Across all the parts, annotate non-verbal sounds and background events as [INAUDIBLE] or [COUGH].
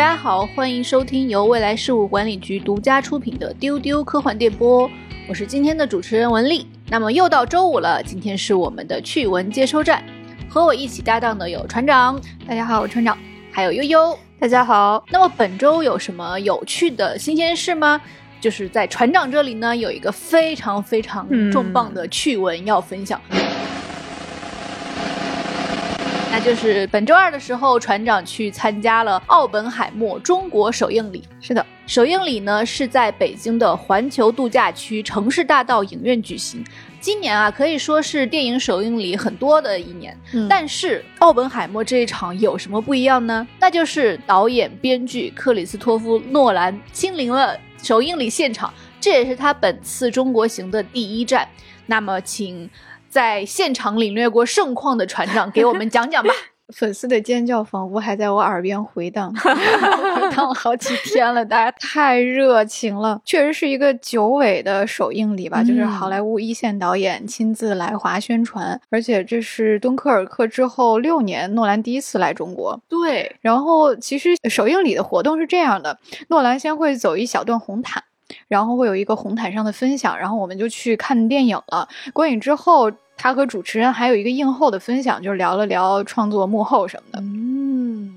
大家好，欢迎收听由未来事务管理局独家出品的《丢丢科幻电波》，我是今天的主持人文丽。那么又到周五了，今天是我们的趣闻接收站，和我一起搭档的有船长，大家好，我船长，还有悠悠，大家好。那么本周有什么有趣的新鲜事吗？就是在船长这里呢，有一个非常非常重磅的趣闻要分享。那就是本周二的时候，船长去参加了奥本海默中国首映礼。是的，首映礼呢是在北京的环球度假区城市大道影院举行。今年啊，可以说是电影首映礼很多的一年。嗯，但是奥本海默这一场有什么不一样呢？那就是导演、编剧克里斯托夫·诺兰亲临了首映礼现场，这也是他本次中国行的第一站。那么，请。在现场领略过盛况的船长，给我们讲讲吧。[LAUGHS] 粉丝的尖叫仿佛还在我耳边回荡，[LAUGHS] 回荡了好几天了。大家太热情了，确实是一个久违的首映礼吧？就是好莱坞一线导演亲自来华宣传，而且这是敦刻尔克之后六年诺兰第一次来中国。对，然后其实首映礼的活动是这样的：诺兰先会走一小段红毯。然后会有一个红毯上的分享，然后我们就去看电影了。观影之后，他和主持人还有一个映后的分享，就是聊了聊创作幕后什么的。嗯，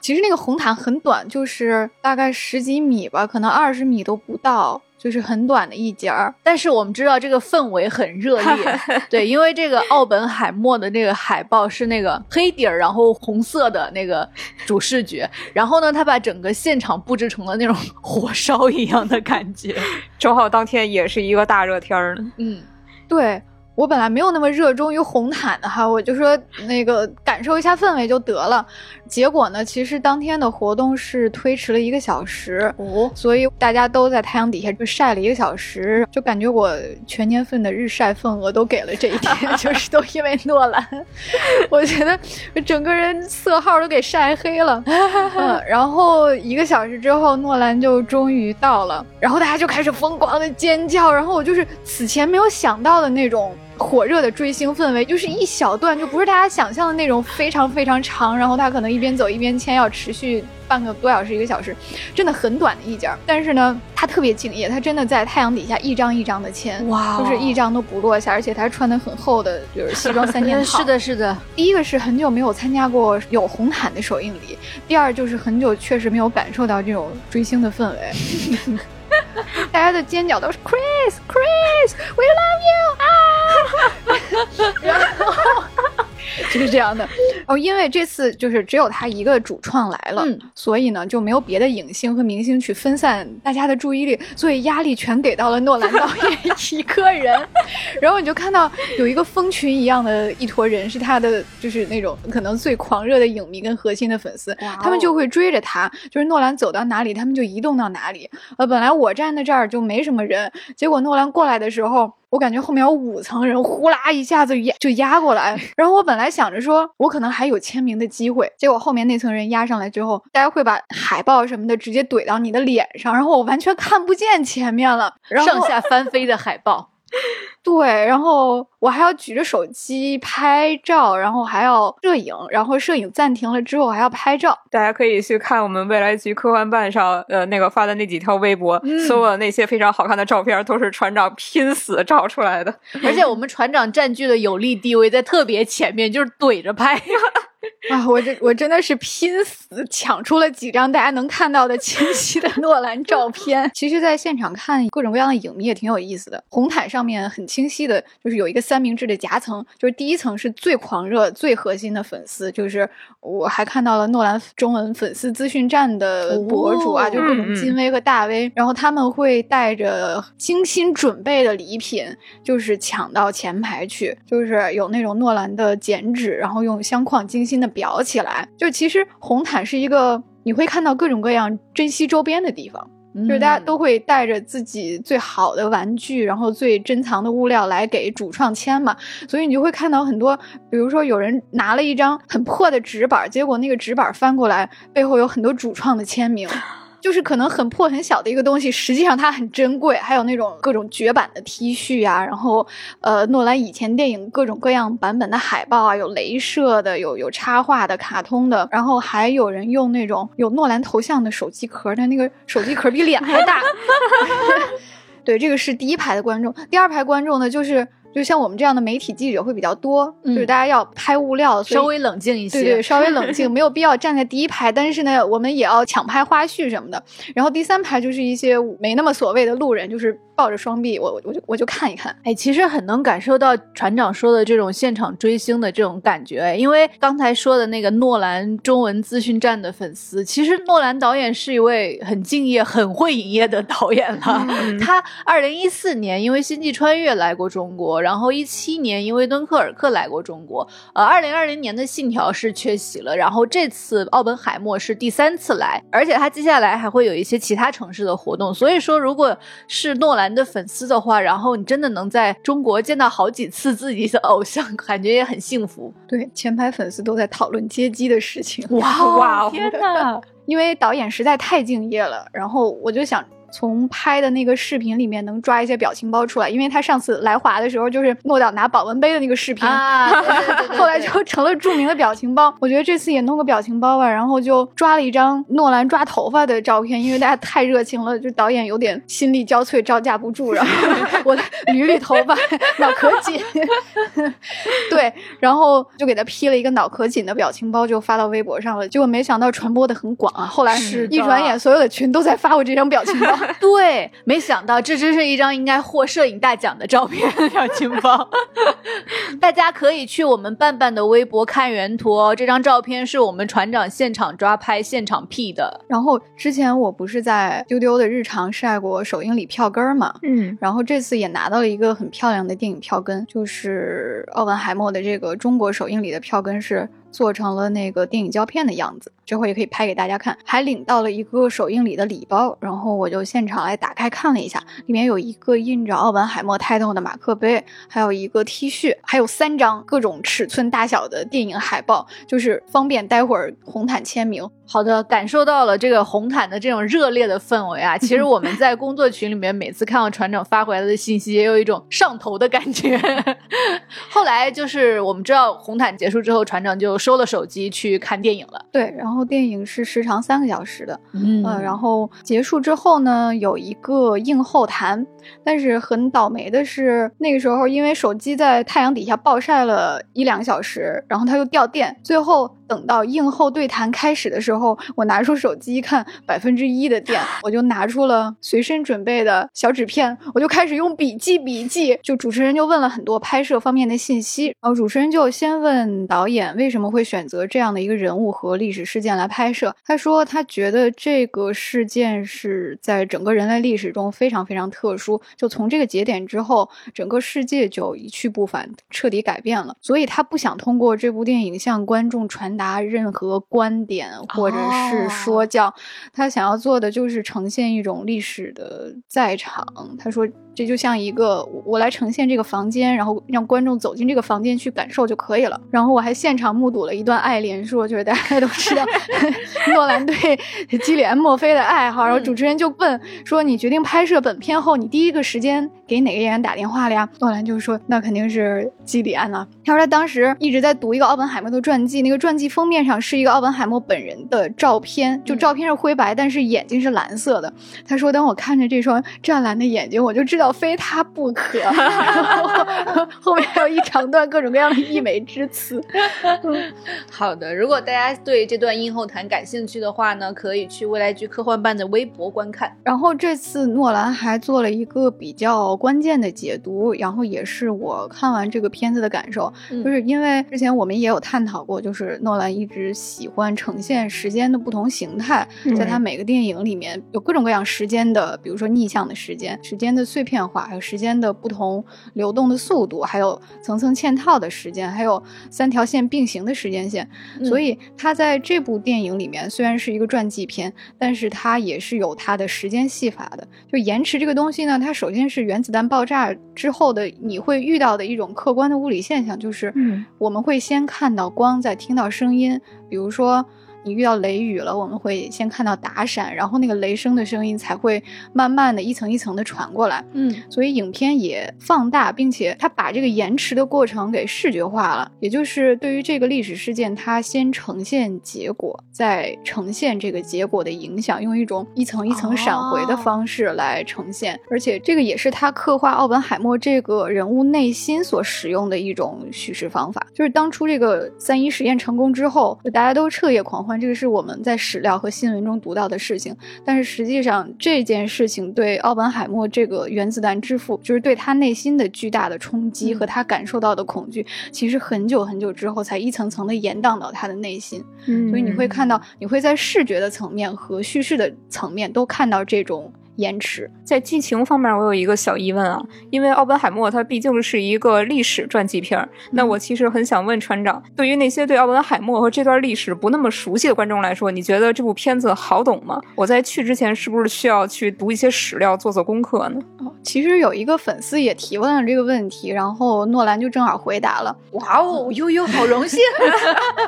其实那个红毯很短，就是大概十几米吧，可能二十米都不到。就是很短的一节儿，但是我们知道这个氛围很热烈，[LAUGHS] 对，因为这个奥本海默的那个海报是那个黑底儿，然后红色的那个主视觉，然后呢，他把整个现场布置成了那种 [LAUGHS] 火烧一样的感觉，[LAUGHS] 正好当天也是一个大热天儿呢。嗯，对。我本来没有那么热衷于红毯的哈，我就说那个感受一下氛围就得了。结果呢，其实当天的活动是推迟了一个小时，哦，所以大家都在太阳底下就晒了一个小时，就感觉我全年份的日晒份额都给了这一天，[LAUGHS] 就是都因为诺兰，我觉得整个人色号都给晒黑了。[LAUGHS] 嗯，然后一个小时之后，诺兰就终于到了，然后大家就开始疯狂的尖叫，然后我就是此前没有想到的那种。火热的追星氛围，就是一小段，就不是大家想象的那种非常非常长，然后他可能一边走一边签，要持续半个多小时一个小时，真的很短的一件。但是呢，他特别敬业，他真的在太阳底下一张一张的签，哇，就是一张都不落下，而且他穿的很厚的，就是西装三件套。[LAUGHS] 是的，是的。第一个是很久没有参加过有红毯的首映礼，第二就是很久确实没有感受到这种追星的氛围。[LAUGHS] 大家的尖叫都是 Chris Chris We love you 啊！然后。就是这样的哦，因为这次就是只有他一个主创来了，所以呢就没有别的影星和明星去分散大家的注意力，所以压力全给到了诺兰导演一个人。然后你就看到有一个蜂群一样的一坨人，是他的就是那种可能最狂热的影迷跟核心的粉丝，他们就会追着他，就是诺兰走到哪里，他们就移动到哪里。呃，本来我站在这儿就没什么人，结果诺兰过来的时候。我感觉后面有五层人，呼啦一下子压就压过来，[LAUGHS] 然后我本来想着说，我可能还有签名的机会，结果后面那层人压上来之后，大家会把海报什么的直接怼到你的脸上，然后我完全看不见前面了，然后上下翻飞的海报。对，然后我还要举着手机拍照，然后还要摄影，然后摄影暂停了之后还要拍照。大家可以去看我们未来局科幻办上，呃，那个发的那几条微博，所有的那些非常好看的照片都是船长拼死照出来的，[LAUGHS] 而且我们船长占据的有利地位在特别前面，就是怼着拍。[LAUGHS] [LAUGHS] 啊，我这我真的是拼死抢出了几张大家能看到的清晰的诺兰照片。[LAUGHS] 其实，在现场看各种各样的影迷也挺有意思的。红毯上面很清晰的，就是有一个三明治的夹层，就是第一层是最狂热、最核心的粉丝，就是我还看到了诺兰中文粉丝资讯站的博主啊，就各种金威和大 V，然后他们会带着精心准备的礼品，就是抢到前排去，就是有那种诺兰的剪纸，然后用相框精。心的裱起来，就其实红毯是一个你会看到各种各样珍稀周边的地方，就是大家都会带着自己最好的玩具，然后最珍藏的物料来给主创签嘛，所以你就会看到很多，比如说有人拿了一张很破的纸板，结果那个纸板翻过来背后有很多主创的签名。就是可能很破很小的一个东西，实际上它很珍贵。还有那种各种绝版的 T 恤啊，然后呃，诺兰以前电影各种各样版本的海报啊，有镭射的，有有插画的、卡通的，然后还有人用那种有诺兰头像的手机壳的那个手机壳比脸还大。[LAUGHS] 对，这个是第一排的观众，第二排观众呢就是。就像我们这样的媒体记者会比较多，就是大家要拍物料，稍微冷静一些。对对，稍微冷静，[LAUGHS] 没有必要站在第一排。但是呢，我们也要抢拍花絮什么的。然后第三排就是一些没那么所谓的路人，就是。抱着双臂，我我就我就看一看，哎，其实很能感受到船长说的这种现场追星的这种感觉，因为刚才说的那个诺兰中文资讯站的粉丝，其实诺兰导演是一位很敬业、很会营业的导演了。[LAUGHS] 他二零一四年因为《星际穿越》来过中国，然后一七年因为《敦刻尔克》来过中国，呃，二零二零年的《信条》是缺席了，然后这次《奥本海默》是第三次来，而且他接下来还会有一些其他城市的活动，所以说如果是诺兰。的粉丝的话，然后你真的能在中国见到好几次自己的偶像，感觉也很幸福。对，前排粉丝都在讨论接机的事情。哇哇！天哪！[LAUGHS] 因为导演实在太敬业了，然后我就想。从拍的那个视频里面能抓一些表情包出来，因为他上次来华的时候就是诺导拿保温杯的那个视频，[LAUGHS] 啊后来就成了著名的表情包。我觉得这次也弄个表情包吧，然后就抓了一张诺兰抓头发的照片，因为大家太热情了，就导演有点心力交瘁，招架不住，然后 [LAUGHS] [LAUGHS] 我捋捋头发，脑壳紧，对，然后就给他 P 了一个脑壳紧的表情包，就发到微博上了。结果没想到传播的很广啊，后来一转眼所有的群都在发我这张表情包。[LAUGHS] 对，没想到这真是一张应该获摄影大奖的照片表情包。[LAUGHS] 大家可以去我们伴伴的微博看原图哦。这张照片是我们船长现场抓拍、现场 P 的。然后之前我不是在丢丢的日常晒过首映礼票根嘛？嗯，然后这次也拿到了一个很漂亮的电影票根，就是奥本海默的这个中国首映礼的票根是。做成了那个电影胶片的样子，这会也可以拍给大家看。还领到了一个首映礼的礼包，然后我就现场来打开看了一下，里面有一个印着奥本海默 title 的马克杯，还有一个 T 恤，还有三张各种尺寸大小的电影海报，就是方便待会儿红毯签名。好的，感受到了这个红毯的这种热烈的氛围啊！其实我们在工作群里面每次看到船长发回来的信息，也有一种上头的感觉。[LAUGHS] 后来就是我们知道红毯结束之后，船长就收了手机去看电影了。对，然后电影是时长三个小时的，嗯，然后结束之后呢，有一个映后谈，但是很倒霉的是，那个时候因为手机在太阳底下暴晒了一两个小时，然后它又掉电，最后。等到映后对谈开始的时候，我拿出手机一看，百分之一的电，我就拿出了随身准备的小纸片，我就开始用笔记笔记。就主持人就问了很多拍摄方面的信息，然后主持人就先问导演为什么会选择这样的一个人物和历史事件来拍摄。他说他觉得这个事件是在整个人类历史中非常非常特殊，就从这个节点之后，整个世界就一去不返，彻底改变了。所以他不想通过这部电影向观众传。达任何观点或者是说教，他想要做的就是呈现一种历史的在场。他说。这就像一个我来呈现这个房间，然后让观众走进这个房间去感受就可以了。然后我还现场目睹了一段爱莲说，就是大家都知道 [LAUGHS] 诺兰对基里安·墨菲的爱好。然后主持人就问说：“你决定拍摄本片后，你第一个时间给哪个演员打电话了呀？”诺兰就说：“那肯定是基里安了。”他说他当时一直在读一个奥本海默的传记，那个传记封面上是一个奥本海默本人的照片，就照片是灰白，但是眼睛是蓝色的。他说：“当我看着这双湛蓝的眼睛，我就知道。”非他不可，[LAUGHS] 后面还有一长段各种各样的溢美之词。[LAUGHS] 好的，如果大家对这段映后谈感兴趣的话呢，可以去未来剧科幻办的微博观看。然后这次诺兰还做了一个比较关键的解读，然后也是我看完这个片子的感受，就是因为之前我们也有探讨过，就是诺兰一直喜欢呈现时间的不同形态，在他每个电影里面有各种各样时间的，比如说逆向的时间，时间的碎片。变化，还有时间的不同流动的速度，还有层层嵌套的时间，还有三条线并行的时间线。所以它在这部电影里面虽然是一个传记片，但是它也是有它的时间戏法的。就延迟这个东西呢，它首先是原子弹爆炸之后的你会遇到的一种客观的物理现象，就是我们会先看到光，再听到声音。比如说。你遇到雷雨了，我们会先看到打闪，然后那个雷声的声音才会慢慢的一层一层的传过来。嗯，所以影片也放大，并且它把这个延迟的过程给视觉化了，也就是对于这个历史事件，它先呈现结果，再呈现这个结果的影响，用一种一层一层闪回的方式来呈现。而且这个也是他刻画奥本海默这个人物内心所使用的一种叙事方法。就是当初这个三一实验成功之后，就大家都彻夜狂欢，这个是我们在史料和新闻中读到的事情。但是实际上这件事情对奥本海默这个原子弹之父，就是对他内心的巨大的冲击和他感受到的恐惧，其实很久很久之后才一层层的延宕到他的内心。嗯所以你会看到，你会在视觉的层面和叙事的层面都看到这种。延迟在剧情方面，我有一个小疑问啊，因为奥本海默他毕竟是一个历史传记片儿，那我其实很想问船长，对于那些对奥本海默和这段历史不那么熟悉的观众来说，你觉得这部片子好懂吗？我在去之前是不是需要去读一些史料，做做功课呢？哦，其实有一个粉丝也提问了这个问题，然后诺兰就正好回答了。哇哦，悠悠好荣幸，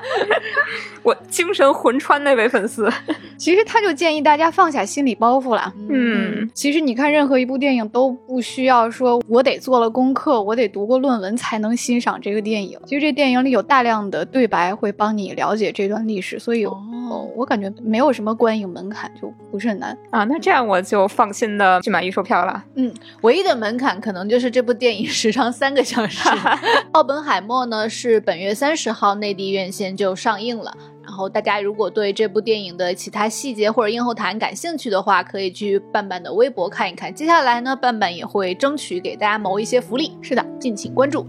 [LAUGHS] 我精神魂穿那位粉丝，其实他就建议大家放下心理包袱了，嗯。嗯，其实你看任何一部电影都不需要说，我得做了功课，我得读过论文才能欣赏这个电影。其实这电影里有大量的对白会帮你了解这段历史，所以哦，我感觉没有什么观影门槛，就不是很难啊。那这样我就放心的去买预售票了。嗯，唯一的门槛可能就是这部电影时长三个小时。[LAUGHS] 奥本海默呢是本月三十号内地院线就上映了。然后大家如果对这部电影的其他细节或者映后谈感兴趣的话，可以去半半的微博看一看。接下来呢，半半也会争取给大家谋一些福利。是的，敬请关注。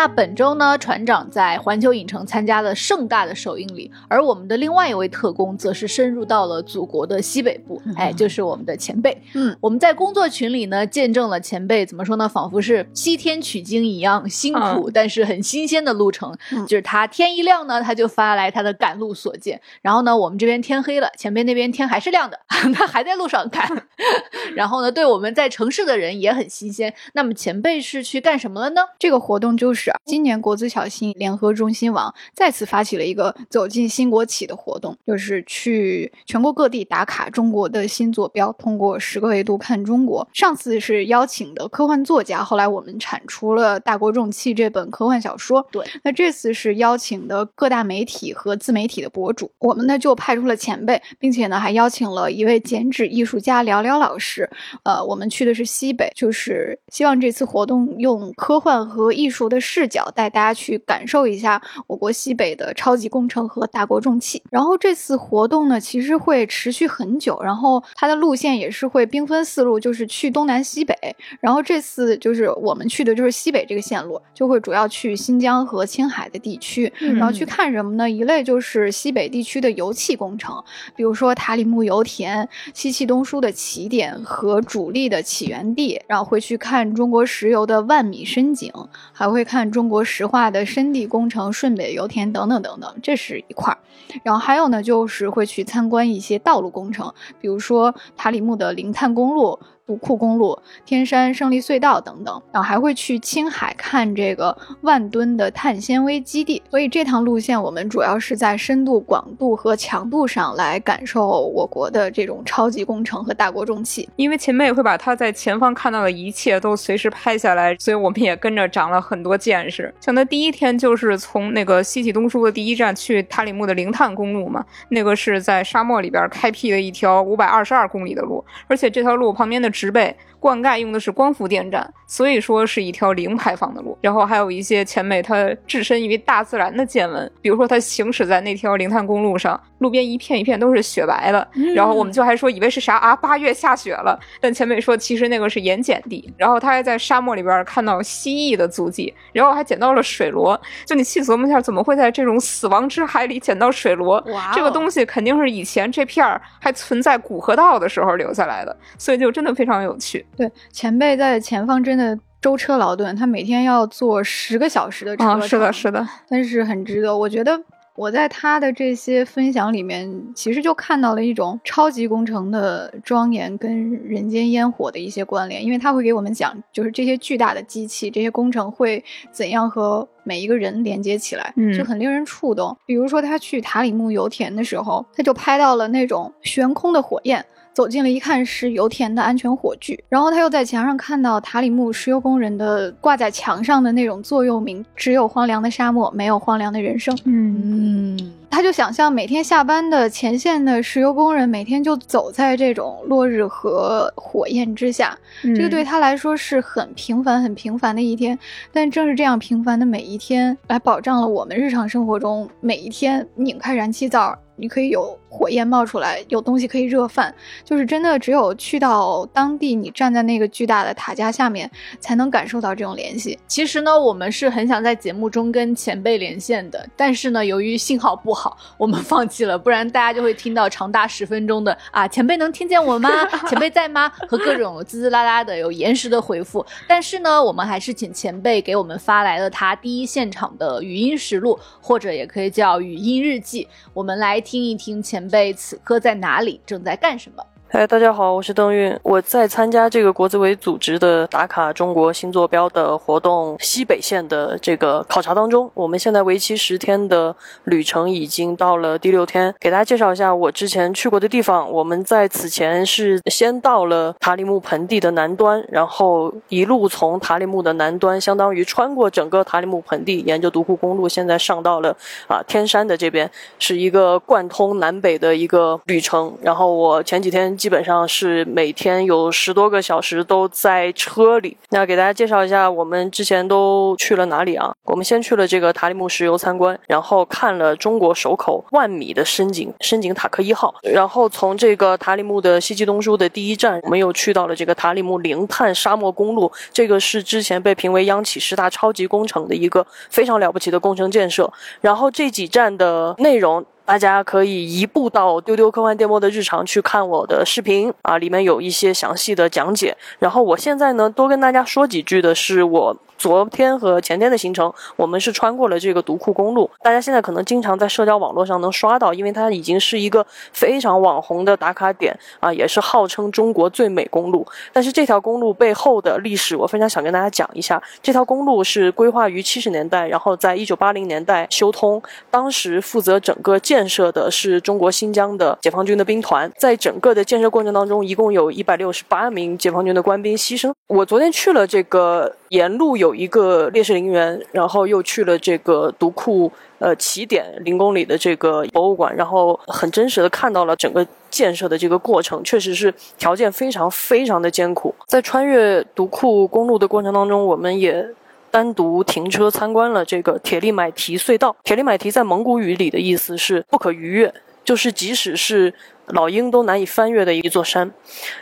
那本周呢，船长在环球影城参加了盛大的首映礼，而我们的另外一位特工则是深入到了祖国的西北部，哎，就是我们的前辈。嗯，我们在工作群里呢，见证了前辈怎么说呢，仿佛是西天取经一样辛苦，但是很新鲜的路程。就是他天一亮呢，他就发来他的赶路所见，然后呢，我们这边天黑了，前辈那边天还是亮的，[LAUGHS] 他还在路上赶。[LAUGHS] 然后呢，对我们在城市的人也很新鲜。那么前辈是去干什么了呢？这个活动就是。今年国资小新联合中新网再次发起了一个走进新国企的活动，就是去全国各地打卡中国的新坐标，通过十个维度看中国。上次是邀请的科幻作家，后来我们产出了《大国重器》这本科幻小说。对，那这次是邀请的各大媒体和自媒体的博主，我们呢就派出了前辈，并且呢还邀请了一位剪纸艺术家聊聊老师。呃，我们去的是西北，就是希望这次活动用科幻和艺术的视。视角带大家去感受一下我国西北的超级工程和大国重器。然后这次活动呢，其实会持续很久，然后它的路线也是会兵分四路，就是去东南西北。然后这次就是我们去的就是西北这个线路，就会主要去新疆和青海的地区，然后去看什么呢？一类就是西北地区的油气工程，比如说塔里木油田、西气东输的起点和主力的起源地，然后会去看中国石油的万米深井，还会看。中国石化的深地工程、顺北油田等等等等，这是一块儿。然后还有呢，就是会去参观一些道路工程，比如说塔里木的零碳公路。武库公路、天山胜利隧道等等，然后还会去青海看这个万吨的碳纤维基地。所以这趟路线我们主要是在深度、广度和强度上来感受我国的这种超级工程和大国重器。因为秦妹会把她在前方看到的一切都随时拍下来，所以我们也跟着长了很多见识。像他第一天就是从那个西起东输的第一站去塔里木的零碳公路嘛，那个是在沙漠里边开辟的一条五百二十二公里的路，而且这条路旁边的。十倍灌溉用的是光伏电站，所以说是一条零排放的路。然后还有一些前辈他置身于大自然的见闻，比如说他行驶在那条零碳公路上，路边一片一片都是雪白的。然后我们就还说以为是啥啊，八月下雪了。但前辈说其实那个是盐碱地。然后他还在沙漠里边看到蜥蜴的足迹，然后还捡到了水螺。就你细琢磨一下，怎么会在这种死亡之海里捡到水螺？哇，这个东西肯定是以前这片儿还存在古河道的时候留下来的，所以就真的。非常有趣，对前辈在前方真的舟车劳顿，他每天要坐十个小时的车，是的，是的，但是很值得。我觉得。我在他的这些分享里面，其实就看到了一种超级工程的庄严跟人间烟火的一些关联，因为他会给我们讲，就是这些巨大的机器、这些工程会怎样和每一个人连接起来，就很令人触动。比如说他去塔里木油田的时候，他就拍到了那种悬空的火焰。走进了一看，是油田的安全火炬。然后他又在墙上看到塔里木石油工人的挂在墙上的那种座右铭：“只有荒凉的沙漠，没有荒凉的人生。”嗯，他就想象每天下班的前线的石油工人，每天就走在这种落日和火焰之下。这个对他来说是很平凡、很平凡的一天。但正是这样平凡的每一天，来保障了我们日常生活中每一天拧开燃气灶。你可以有火焰冒出来，有东西可以热饭，就是真的只有去到当地，你站在那个巨大的塔架下面，才能感受到这种联系。其实呢，我们是很想在节目中跟前辈连线的，但是呢，由于信号不好，我们放弃了。不然大家就会听到长达十分钟的啊，前辈能听见我吗？前辈在吗？和各种滋滋啦啦的有延时的回复。但是呢，我们还是请前辈给我们发来了他第一现场的语音实录，或者也可以叫语音日记，我们来。听一听前前辈此刻在哪里，正在干什么。嗨，大家好，我是邓运，我在参加这个国资委组织的打卡中国新坐标的活动西北线的这个考察当中。我们现在为期十天的旅程已经到了第六天，给大家介绍一下我之前去过的地方。我们在此前是先到了塔里木盆地的南端，然后一路从塔里木的南端，相当于穿过整个塔里木盆地，沿着独库公路，现在上到了啊天山的这边，是一个贯通南北的一个旅程。然后我前几天。基本上是每天有十多个小时都在车里。那给大家介绍一下，我们之前都去了哪里啊？我们先去了这个塔里木石油参观，然后看了中国首口万米的深井深井塔克一号，然后从这个塔里木的西气东输的第一站，我们又去到了这个塔里木零碳沙漠公路。这个是之前被评为央企十大超级工程的一个非常了不起的工程建设。然后这几站的内容。大家可以移步到丢丢科幻电波的日常去看我的视频啊，里面有一些详细的讲解。然后我现在呢，多跟大家说几句的是我。昨天和前天的行程，我们是穿过了这个独库公路。大家现在可能经常在社交网络上能刷到，因为它已经是一个非常网红的打卡点啊，也是号称中国最美公路。但是这条公路背后的历史，我非常想跟大家讲一下。这条公路是规划于七十年代，然后在一九八零年代修通。当时负责整个建设的是中国新疆的解放军的兵团。在整个的建设过程当中，一共有一百六十八名解放军的官兵牺牲。我昨天去了这个。沿路有一个烈士陵园，然后又去了这个独库呃起点零公里的这个博物馆，然后很真实的看到了整个建设的这个过程，确实是条件非常非常的艰苦。在穿越独库公路的过程当中，我们也单独停车参观了这个铁力买提隧道。铁力买提在蒙古语里的意思是不可逾越，就是即使是老鹰都难以翻越的一座山。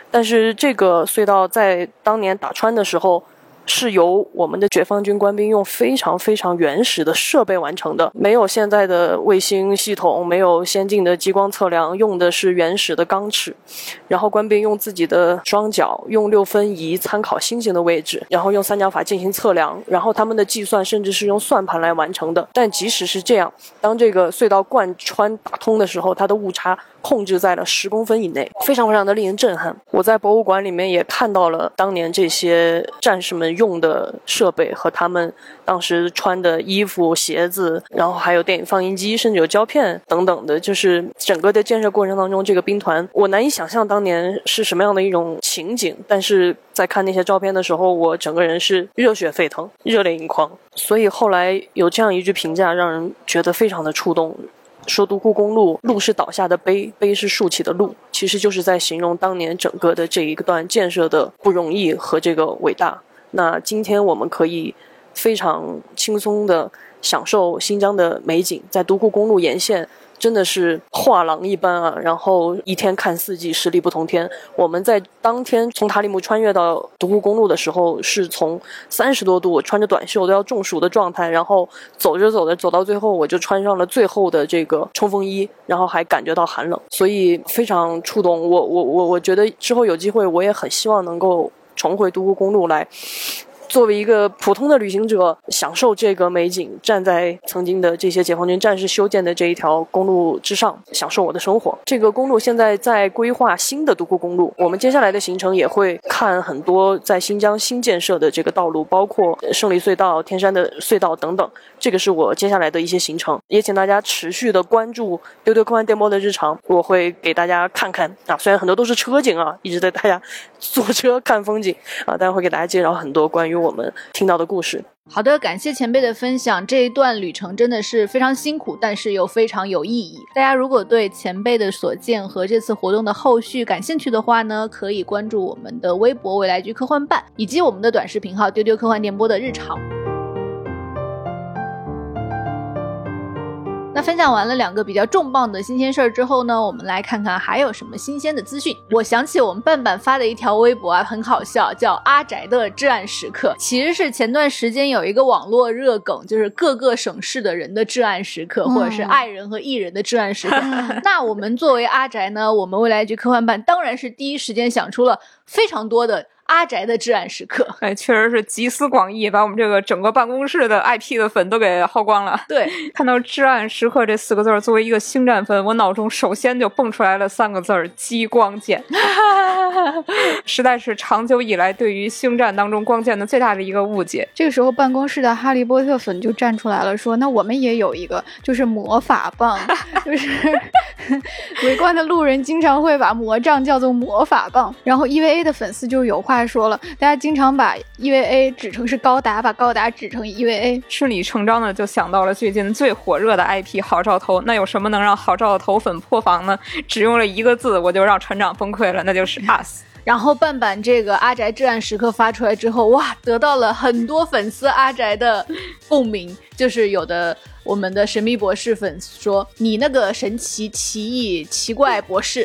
但是这个隧道在当年打穿的时候。是由我们的解放军官兵用非常非常原始的设备完成的，没有现在的卫星系统，没有先进的激光测量，用的是原始的钢尺。然后官兵用自己的双脚，用六分仪参考星星的位置，然后用三角法进行测量。然后他们的计算甚至是用算盘来完成的。但即使是这样，当这个隧道贯穿打通的时候，它的误差。控制在了十公分以内，非常非常的令人震撼。我在博物馆里面也看到了当年这些战士们用的设备和他们当时穿的衣服、鞋子，然后还有电影放映机，甚至有胶片等等的。就是整个的建设过程当中，这个兵团我难以想象当年是什么样的一种情景。但是在看那些照片的时候，我整个人是热血沸腾、热泪盈眶。所以后来有这样一句评价，让人觉得非常的触动。说独库公路，路是倒下的碑，碑是竖起的路，其实就是在形容当年整个的这一段建设的不容易和这个伟大。那今天我们可以非常轻松的享受新疆的美景，在独库公路沿线。真的是画廊一般啊！然后一天看四季，十里不同天。我们在当天从塔里木穿越到独库公路的时候，是从三十多度，穿着短袖都要中暑的状态。然后走着走着，走到最后，我就穿上了最后的这个冲锋衣，然后还感觉到寒冷，所以非常触动我。我我我觉得之后有机会，我也很希望能够重回独库公路来作为一个普通的旅行者，享受这个美景，站在曾经的这些解放军战士修建的这一条公路之上，享受我的生活。这个公路现在在规划新的独库公路，我们接下来的行程也会看很多在新疆新建设的这个道路，包括胜利隧道、天山的隧道等等。这个是我接下来的一些行程，也请大家持续的关注丢丢科幻电波的日常，我会给大家看看啊，虽然很多都是车景啊，一直在 [LAUGHS] 大家 [LAUGHS] 坐车看风景啊，但会给大家介绍很多关于我们听到的故事。好的，感谢前辈的分享。这一段旅程真的是非常辛苦，但是又非常有意义。大家如果对前辈的所见和这次活动的后续感兴趣的话呢，可以关注我们的微博“未来局科幻办”以及我们的短视频号“丢丢科幻电波”的日常。那分享完了两个比较重磅的新鲜事儿之后呢，我们来看看还有什么新鲜的资讯。我想起我们半半发的一条微博啊，很好笑，叫“阿宅的至暗时刻”，其实是前段时间有一个网络热梗，就是各个省市的人的至暗时刻，或者是爱人和艺人的至暗时刻。[LAUGHS] 那我们作为阿宅呢，我们未来局科幻办当然是第一时间想出了非常多的。阿宅的至暗时刻，哎，确实是集思广益，把我们这个整个办公室的 IP 的粉都给耗光了。对，[LAUGHS] 看到“至暗时刻”这四个字儿，作为一个星战粉，我脑中首先就蹦出来了三个字儿：激光剑。[LAUGHS] 实在是长久以来对于星战当中光剑的最大的一个误解。这个时候，办公室的哈利波特粉就站出来了，说：“那我们也有一个，就是魔法棒，[LAUGHS] 就是围观的路人经常会把魔杖叫做魔法棒。”然后 EVA 的粉丝就有话。说了，大家经常把 EVA 指成是高达，把高达指成 EVA，[LAUGHS] 顺理成章的就想到了最近最火热的 IP 好兆头。那有什么能让好兆头粉破防呢？只用了一个字，我就让船长崩溃了，那就是 [LAUGHS] us。然后半版这个阿宅至暗时刻发出来之后，哇，得到了很多粉丝阿宅的共鸣，就是有的。我们的神秘博士粉说：“你那个神奇、奇异、奇怪博士，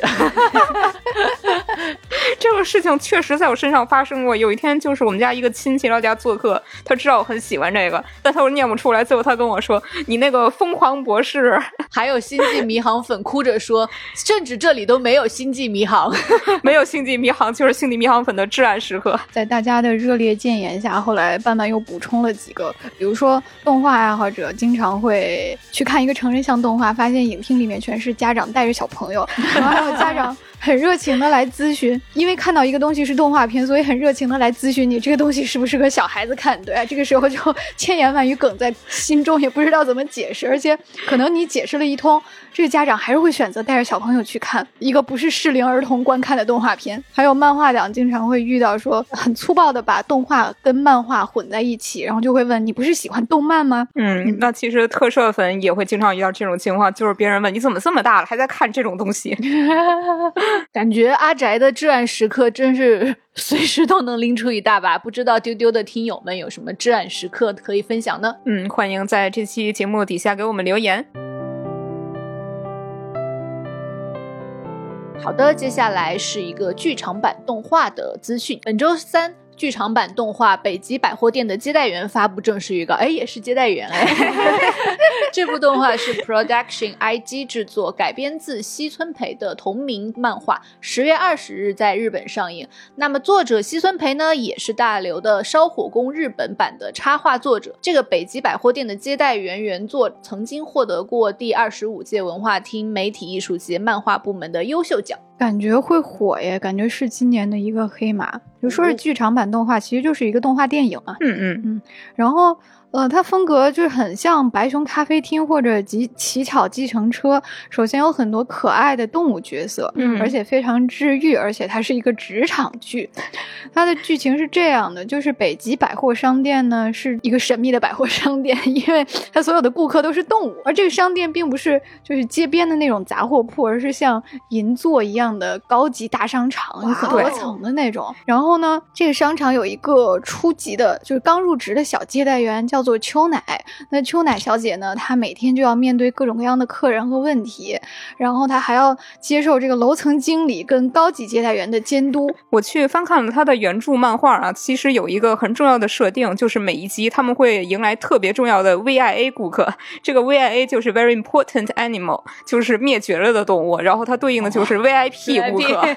[LAUGHS] 这个事情确实在我身上发生过。有一天，就是我们家一个亲戚来家做客，他知道我很喜欢这个，但他又念不出来。最后他跟我说：‘你那个疯狂博士，[LAUGHS] 还有星际迷航粉哭着说，甚至这里都没有星际迷航，[LAUGHS] 没有星际迷航，就是星际迷航粉的至暗时刻。’在大家的热烈谏言下，后来伴伴又补充了几个，比如说动画爱好者经常会。”会去看一个成人向动画，发现影厅里面全是家长带着小朋友，然后还有家长。很热情的来咨询，因为看到一个东西是动画片，所以很热情的来咨询你这个东西适不适合小孩子看。对，这个时候就千言万语梗在心中，也不知道怎么解释，而且可能你解释了一通，这个家长还是会选择带着小朋友去看一个不是适龄儿童观看的动画片。还有漫画党经常会遇到说很粗暴的把动画跟漫画混在一起，然后就会问你不是喜欢动漫吗？嗯，那其实特摄粉也会经常遇到这种情况，就是别人问你怎么这么大了还在看这种东西。[LAUGHS] 感觉阿宅的至暗时刻真是 [LAUGHS] 随时都能拎出一大把，不知道丢丢的听友们有什么至暗时刻可以分享呢？嗯，欢迎在这期节目底下给我们留言。好的，接下来是一个剧场版动画的资讯，本周三。剧场版动画《北极百货店的接待员》发布正式预告，哎，也是接待员哎。[LAUGHS] 这部动画是 Production IG 制作，改编自西村培的同名漫画，十月二十日在日本上映。那么作者西村培呢，也是大刘的《烧火工》日本版的插画作者。这个《北极百货店的接待员》原作曾经获得过第二十五届文化厅媒体艺术节漫画部门的优秀奖。感觉会火耶，感觉是今年的一个黑马。就说是剧场版动画，其实就是一个动画电影嘛。嗯嗯嗯，然后。呃，它风格就是很像白熊咖啡厅或者极乞巧计程车。首先有很多可爱的动物角色，嗯，而且非常治愈，而且它是一个职场剧。它的剧情是这样的：就是北极百货商店呢是一个神秘的百货商店，因为它所有的顾客都是动物。而这个商店并不是就是街边的那种杂货铺，而是像银座一样的高级大商场，有很多层的那种。然后呢，这个商场有一个初级的，就是刚入职的小接待员，叫。做秋奶，那秋奶小姐呢？她每天就要面对各种各样的客人和问题，然后她还要接受这个楼层经理跟高级接待员的监督。我去翻看了她的原著漫画啊，其实有一个很重要的设定，就是每一集他们会迎来特别重要的 VIA 顾客。这个 VIA 就是 Very Important Animal，就是灭绝了的动物。然后它对应的就是 VIP VIP 顾客。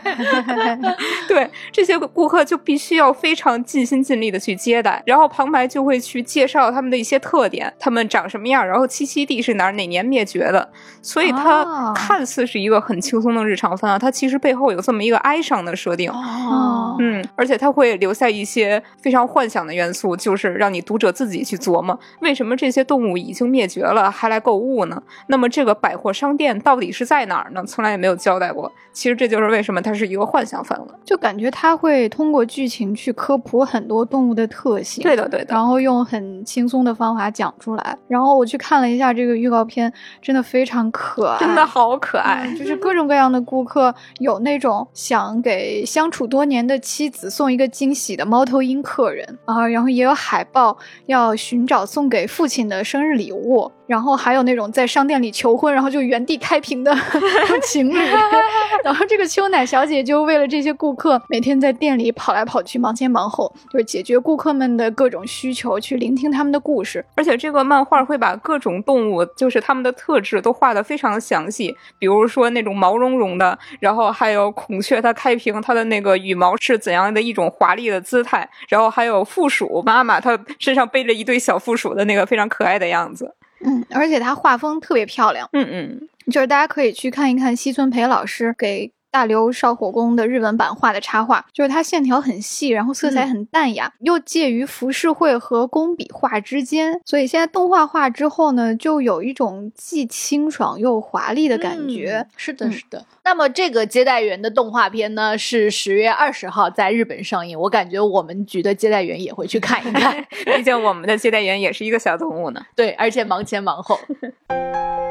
[LAUGHS] 对这些顾客就必须要非常尽心尽力的去接待，然后旁白就会去介绍他们的一些特点，他们长什么样，然后栖息地是哪儿，哪年灭绝的。所以它看似是一个很轻松的日常番啊，它其实背后有这么一个哀伤的设定。哦，嗯，而且它会留下一些非常幻想的元素，就是让你读者自己去琢磨，为什么这些动物已经灭绝了还来购物呢？那么这个百货商店到底是在哪儿呢？从来也没有交代过。其实这就是为什么它是一个幻想番了。就感觉它会通过剧情去科普很多动物的特性，对的对的，然后用很轻松的方法讲出来。然后我去看了一下这个预告片，真的非常可爱，真的好可爱，嗯就是各种各样的顾客，有那种想给相处多年的妻子送一个惊喜的猫头鹰客人啊，然后也有海报要寻找送给父亲的生日礼物。然后还有那种在商店里求婚，然后就原地开屏的 [LAUGHS] 情侣，[LAUGHS] 然后这个秋乃小姐就为了这些顾客，每天在店里跑来跑去，忙前忙后，就是解决顾客们的各种需求，去聆听他们的故事。而且这个漫画会把各种动物，就是它们的特质都画得非常详细，比如说那种毛茸茸的，然后还有孔雀它开屏，它的那个羽毛是怎样的一种华丽的姿态，然后还有负鼠妈妈，它身上背着一堆小负鼠的那个非常可爱的样子。嗯，而且他画风特别漂亮，嗯嗯，就是大家可以去看一看西村培老师给大刘少火宫的日文版画的插画，就是它线条很细，然后色彩很淡雅，又介于浮世绘和工笔画之间，所以现在动画化之后呢，就有一种既清爽又华丽的感觉。嗯是的，嗯是的。那么这个接待员的动画片呢，是十月二十号在日本上映。我感觉我们局的接待员也会去看一看。[LAUGHS] 毕竟我们的接待员也是一个小动物呢。对，而且忙前忙后。[LAUGHS]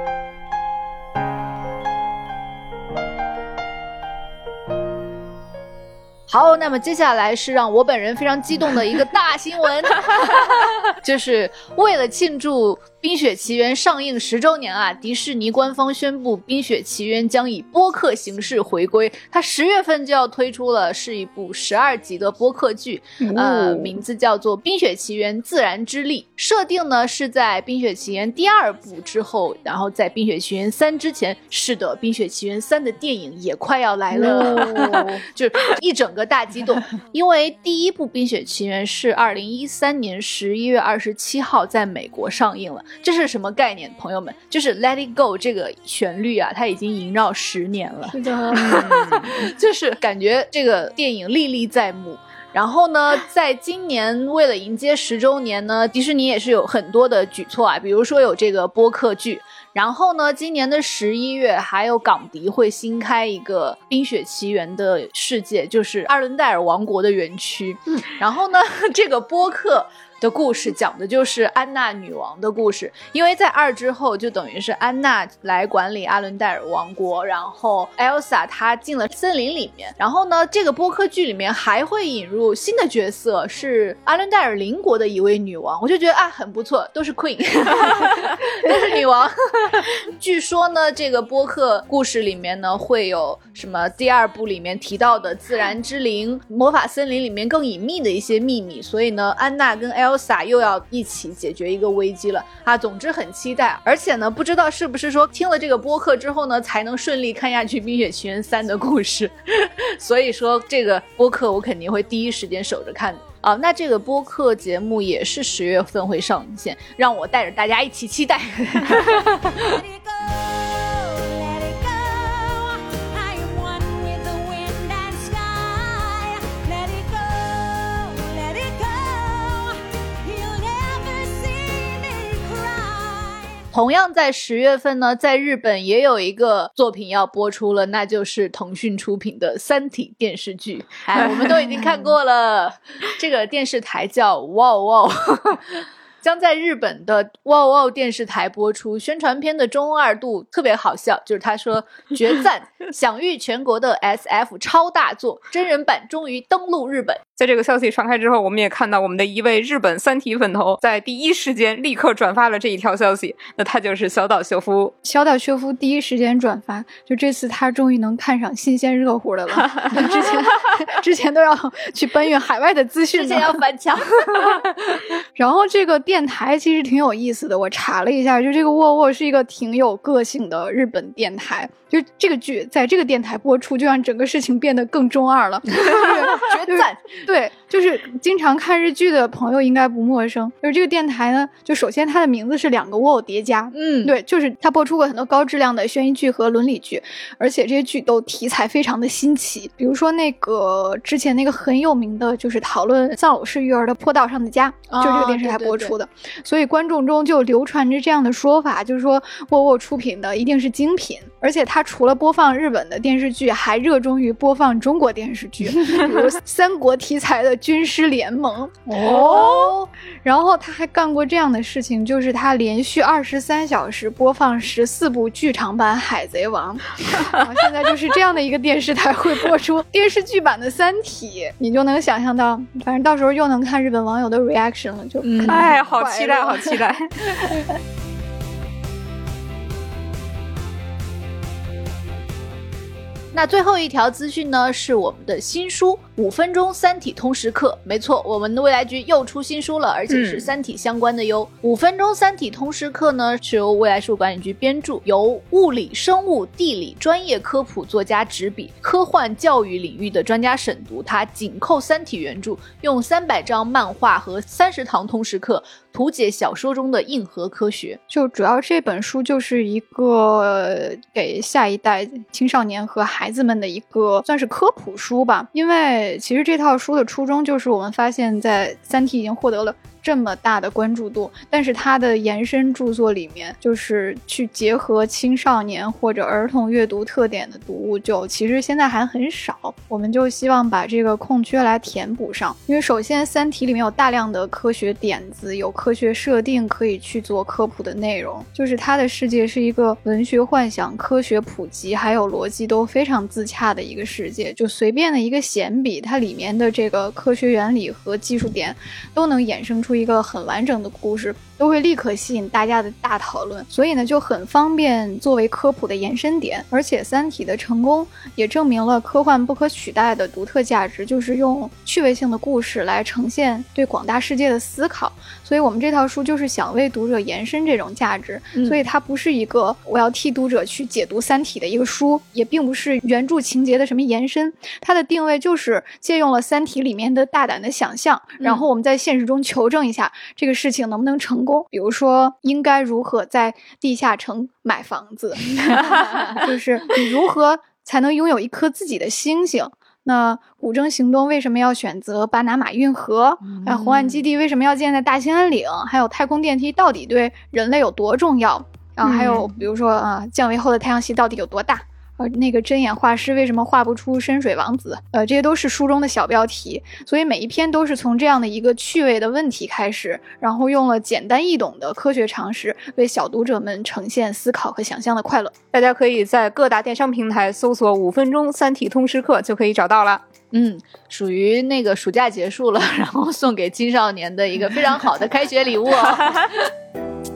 好，那么接下来是让我本人非常激动的一个大新闻，[LAUGHS] 就是为了庆祝《冰雪奇缘》上映十周年啊，迪士尼官方宣布《冰雪奇缘》将以播客形式回归。它十月份就要推出了，是一部十二集的播客剧，呃，哦名字叫做《冰雪奇缘：自然之力》。设定呢是在《冰雪奇缘》第二部之后，然后在《冰雪奇缘三》之前。是的，《冰雪奇缘三》的电影也快要来了，[LAUGHS] 就是一整个大激动。因为第一部《冰雪奇缘》是二零一三年十一月二十七号在美国上映了。这是什么概念，朋友们？就是《Let It Go》这个旋律啊，它已经萦绕十年了。是的，[LAUGHS] 就是感觉这个电影历历在目。然后呢，在今年为了迎接十周年呢，迪士尼也是有很多的举措啊，比如说有这个播客剧。然后呢，今年的十一月还有港迪会新开一个《冰雪奇缘》的世界，就是阿伦戴尔王国的园区。嗯，然后呢，[LAUGHS] 这个播客。的故事讲的就是安娜女王的故事，因为在二之后就等于是安娜来管理阿伦戴尔王国，然后 Elsa 她进了森林里面，然后呢，这个播客剧里面还会引入新的角色，是阿伦戴尔邻国的一位女王，我就觉得啊很不错，都是 Queen，[LAUGHS] 都是女王。[LAUGHS] 据说呢，这个播客故事里面呢会有什么第二部里面提到的自然之灵、魔法森林里面更隐秘的一些秘密，所以呢，安娜跟 El 又要一起解决一个危机了啊！总之很期待，而且呢，不知道是不是说听了这个播客之后呢，才能顺利看下去《冰雪奇缘三》的故事，[LAUGHS] 所以说这个播客我肯定会第一时间守着看的。啊，那这个播客节目也是十月份会上线，让我带着大家一起期待。[LAUGHS] 同样在十月份呢，在日本也有一个作品要播出了，那就是腾讯出品的《三体》电视剧。哎，我们都已经看过了。这个电视台叫哇哇。[LAUGHS] 将在日本的哇哇电视台播出。宣传片的中二度特别好笑，就是他说决赞 [LAUGHS] 享誉全国的 SF 超大作，真人版终于登陆日本。在这个消息传开之后，我们也看到我们的一位日本三体粉头在第一时间立刻转发了这一条消息，那他就是小岛秀夫。小岛秀夫第一时间转发，就这次他终于能看上新鲜热乎的了。[LAUGHS] 之前 [LAUGHS] 之前都要去搬运海外的资讯，之前要翻墙。然后这个电电台其实挺有意思的，我查了一下，就这个沃沃是一个挺有个性的日本电台。就这个剧在这个电台播出，就让整个事情变得更中二了。[LAUGHS] 绝赞！对，就是经常看日剧的朋友应该不陌生。就是这个电台呢，就首先它的名字是两个 “wo” 叠加，嗯，对，就是它播出过很多高质量的悬疑剧和伦理剧，而且这些剧都题材非常的新奇。比如说那个之前那个很有名的，就是讨论丧偶式育儿的《坡道上的家》，哦就这个电视台播出的。所以观众中就流传着这样的说法，就是说沃沃出品的一定是精品，而且他除了播放日本的电视剧，还热衷于播放中国电视剧，[LAUGHS] 比如三国题材的《军师联盟》哦。然后他还干过这样的事情，就是他连续二十三小时播放十四部剧场版《海贼王》然后现在就是这样的一个电视台会播出电视剧版的《三体》，你就能想象到，反正到时候又能看日本网友的 reaction 了，就哎，很好期待，好期待！[LAUGHS] 那最后一条资讯呢，是我们的新书《五分钟三体通识课》。没错，我们的未来局又出新书了，而且是嗯三体相关的哟。五分钟三体通识课》呢，是由未来事务管理局编著，由物理、生物、地理专业科普作家执笔，科幻教育领域的专家审读。它紧扣三体原著，用三百张漫画和三十堂通识课，图解小说中的硬核科学。就主要这本书就是一个给下一代青少年和孩子们的一个算是科普书吧。因为其实这套书的初衷就是我们发现，在《三体》已经获得了。这么大的关注度，但是它的延伸著作里面，就是去结合青少年或者儿童阅读特点的读物，就其实现在还很少。我们就希望把这个空缺来填补上，因为首先《三体》里面有大量的科学点子，有科学设定可以去做科普的内容，就是它的世界是一个文学幻想、科学普及还有逻辑都非常自洽的一个世界。就随便的一个闲笔，它里面的这个科学原理和技术点都能衍生出一个很完整的故事，都会立刻吸引大家的大讨论。所以呢，就很方便作为科普的延伸点。而且《三体》的成功也证明了科幻不可取代的独特价值，就是用趣味性的故事来呈现对广大世界的思考。所以我们这套书就是想为读者延伸这种价值，嗯所以它不是一个我要替读者去解读《三体》的一个书，也并不是原著情节的什么延伸，它的定位就是借用了《三体》里面的大胆的想象，然后我们在现实中求证一下这个事情能不能成功。比如说，应该如何在地下城买房子，[LAUGHS] 就是你如何才能拥有一颗自己的星星。那古筝行动为什么要选择巴拿马运河？还有红岸基地为什么要建在大兴安岭？还有太空电梯到底对人类有多重要？然后还有比如说啊，降维后的太阳系到底有多大？呃，那个针眼画师为什么画不出深水王子？呃，这些都是书中的小标题，所以每一篇都是从这样的一个趣味的问题开始，然后用了简单易懂的科学常识，为小读者们呈现思考和想象的快乐。大家可以在各大电商平台搜索“五分钟三体通识课”就可以找到了。嗯，属于那个暑假结束了，然后送给青少年的一个非常好的开学礼物哦。[LAUGHS]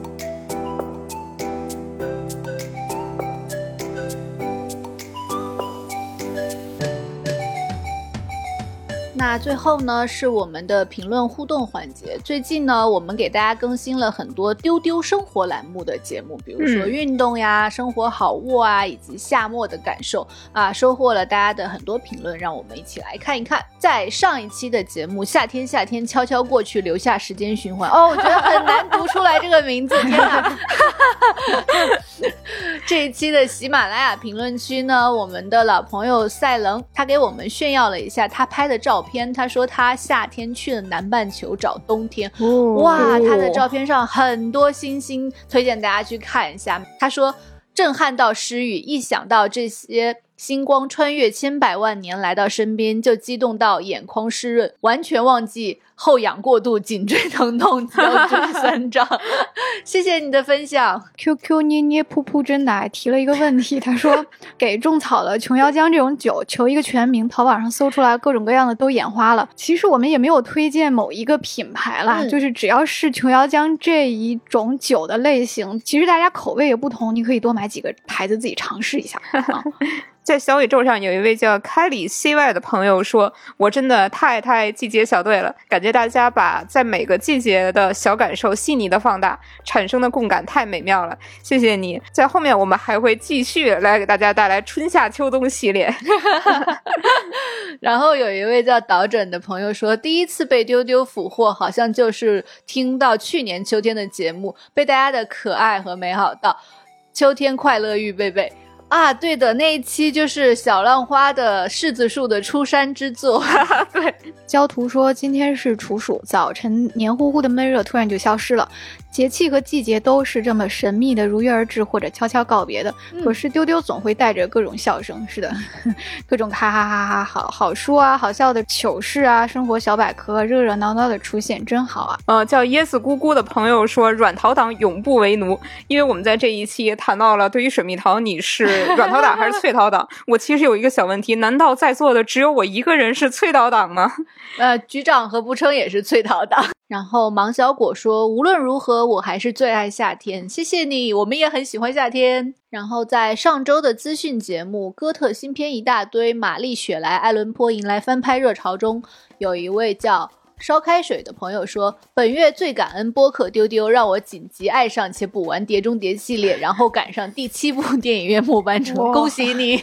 那最后呢，是我们的评论互动环节。最近呢，我们给大家更新了很多丢丢生活栏目的节目，比如说嗯运动呀、生活好物啊，以及夏末的感受啊，收获了大家的很多评论，让我们一起来看一看。在上一期的节目《夏天夏天悄悄过去，留下时间循环》哦，我觉得很难读出来这个名字，天哪！[LAUGHS] [LAUGHS] 这一期的喜马拉雅评论区呢，我们的老朋友赛棱，他给我们炫耀了一下他拍的照片。他说他夏天去了南半球找冬天，哇，他的照片上很多星星，推荐大家去看一下。他说震撼到失语，一想到这些星光穿越千百万年来到身边，就激动到眼眶湿润，完全忘记后仰过度、颈椎疼痛、腰椎酸胀。[LAUGHS] 谢谢你的分享。QQ 捏捏噗噗真奶提了一个问题，他说 [LAUGHS] 给种草了琼瑶浆这种酒，求一个全名，淘宝上搜出来各种各样的都眼花了。其实我们也没有推荐某一个品牌啦，嗯就是只要是琼瑶浆这一种酒的类型，其实大家口味也不同，你可以多买几个牌子自己尝试一下。[LAUGHS] 啊在小宇宙上有一位叫开里 CY 的朋友说：“我真的太太季节小队了，感觉大家把在每个季节的小感受细腻的放大，产生的共感太美妙了，谢谢你。在后面我们还会继续来给大家带来春夏秋冬系列。[LAUGHS] 然后有一位叫导诊的朋友说，第一次被丢丢俘获，好像就是听到去年秋天的节目，被大家的可爱和美好到秋天快乐预备备。啊，对的，那一期就是小浪花的柿子树的出山之作。[LAUGHS] 对，焦图说今天是处暑，早晨黏糊糊的闷热突然就消失了。节气和季节都是这么神秘的如约而至或者悄悄告别的，可是丢丢总会带着各种笑声，是的，[LAUGHS] 各种哈哈哈哈好好说啊，好笑的糗事啊，生活小百科热热闹闹的出现，真好啊！呃，叫椰子姑姑的朋友说，软桃党永不为奴，因为我们在这一期谈到了，对于水蜜桃，你是软桃党还是脆桃党？[LAUGHS] 我其实有一个小问题，难道在座的只有我一个人是脆桃党吗？呃，局长和不称也是脆桃党。[LAUGHS] 然后芒小果说，无论如何，我还是最爱夏天。谢谢你，我们也很喜欢夏天。然后在上周的资讯节目《哥特新片一大堆》，玛丽雪莱、艾伦坡迎来翻拍热潮中，有一位叫。烧开水的朋友说：“本月最感恩播客丢丢，让我紧急爱上且补完《碟中谍》系列，然后赶上第七部电影院末班车，恭喜你！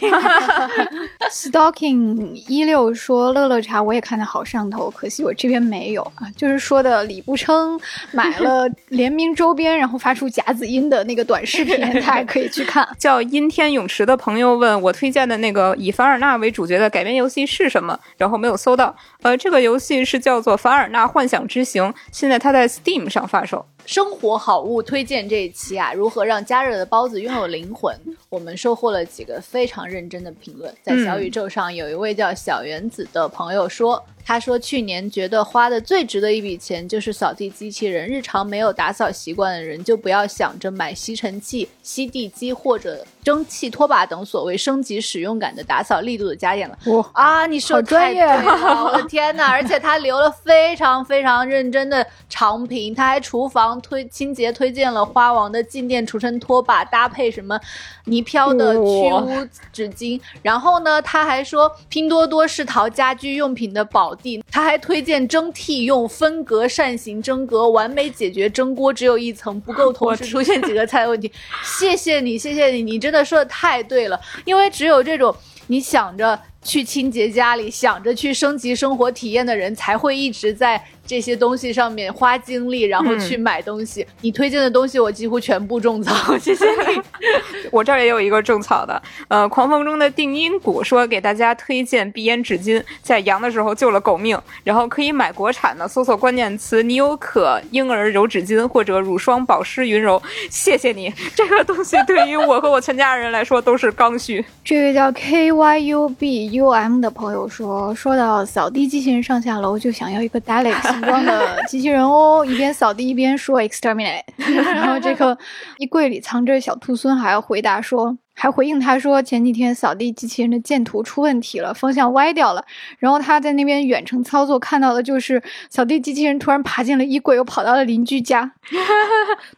[LAUGHS] Stalking 一六说乐乐茶我也看的好上头，可惜我这边没有啊。就是说的李不称买了联名周边，然后发出夹子音的那个短视频，大家可以去看。[LAUGHS] 叫阴天泳池的朋友问我推荐的那个以凡尔纳为主角的改编游戏是什么，然后没有搜到。呃，这个游戏是叫做《凡尔纳幻想之行》，现在它在 Steam 上发售。生活好物推荐这一期啊，如何让加热的包子拥有灵魂？我们收获了几个非常认真的评论。在小宇宙上，有一位叫小原子的朋友说，他说去年觉得花的最值的一笔钱就是扫地机器人。日常没有打扫习惯的人，就不要想着买吸尘器、吸地机或者蒸汽拖把等所谓升级使用感的打扫力度的家电了。哇，啊，你说专太业了，我的天呐！而且他留了非常非常认真的长评，他还厨房推清洁推荐了花王的静电除尘拖把，搭配什么泥飘的去污纸巾。然后呢，他还说拼多多是淘家居用品的宝地，他还推荐蒸屉用分隔扇形蒸格，完美解决蒸锅只有一层不够同时出现几个菜的问题。[LAUGHS] 谢谢你，谢谢你，你真的说的太对了，因为只有这种你想着去清洁家里，想着去升级生活体验的人，才会一直在这些东西上面花精力，然后去买东西。你推荐的东西，我几乎全部种草，[LAUGHS] 谢谢你。[LAUGHS] 我这儿也有一个种草的，呃，狂风中的定音鼓说给大家推荐鼻炎纸巾，在阳的时候救了狗命，然后可以买国产的，搜索关键词“妮有可婴儿柔纸巾”或者“乳霜保湿云柔”，谢谢你，这个东西对于我和我全家人来说都是刚需。[LAUGHS] 这位叫 K Y U B U M 的朋友说，说到扫地机器人上下楼，就想要一个 Dalek 形状的机器人哦，[LAUGHS] 一边扫地一边说 exterminate。[LAUGHS] 然后这个衣柜里藏着小兔孙，还要回答说。还回应他说，前几天扫地机器人的箭图出问题了，方向歪掉了。然后他在那边远程操作看到的就是扫地机器人突然爬进了衣柜，又跑到了邻居家。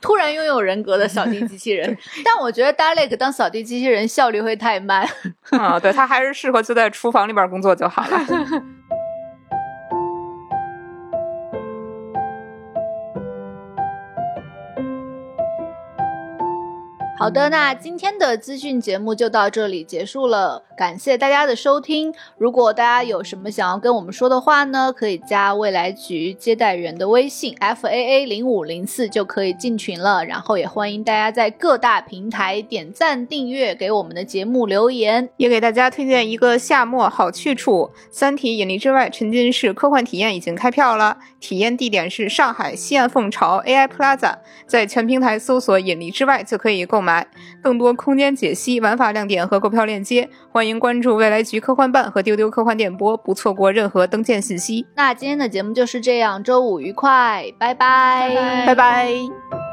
突然拥有人格的扫地机器人，[LAUGHS] 但我觉得 Dalek 当扫地机器人效率会太慢。啊、对，他还是适合就在厨房里边工作就好了。好的，那今天的资讯节目就到这里结束了，感谢大家的收听。如果大家有什么想要跟我们说的话呢，可以加未来局接待员的微信 f a a 零五零四就可以进群了。然后也欢迎大家在各大平台点赞、订阅，给我们的节目留言。也给大家推荐一个夏末好去处，《三体：引力之外》沉浸式科幻体验已经开票了，体验地点是上海西岸凤巢 AI Plaza，在全平台搜索“引力之外”就可以购买。更多空间解析、玩法亮点和购票链接，欢迎关注未来局科幻办和丢丢科幻电波，不错过任何登舰信息。那今天的节目就是这样，周五愉快，拜拜，拜拜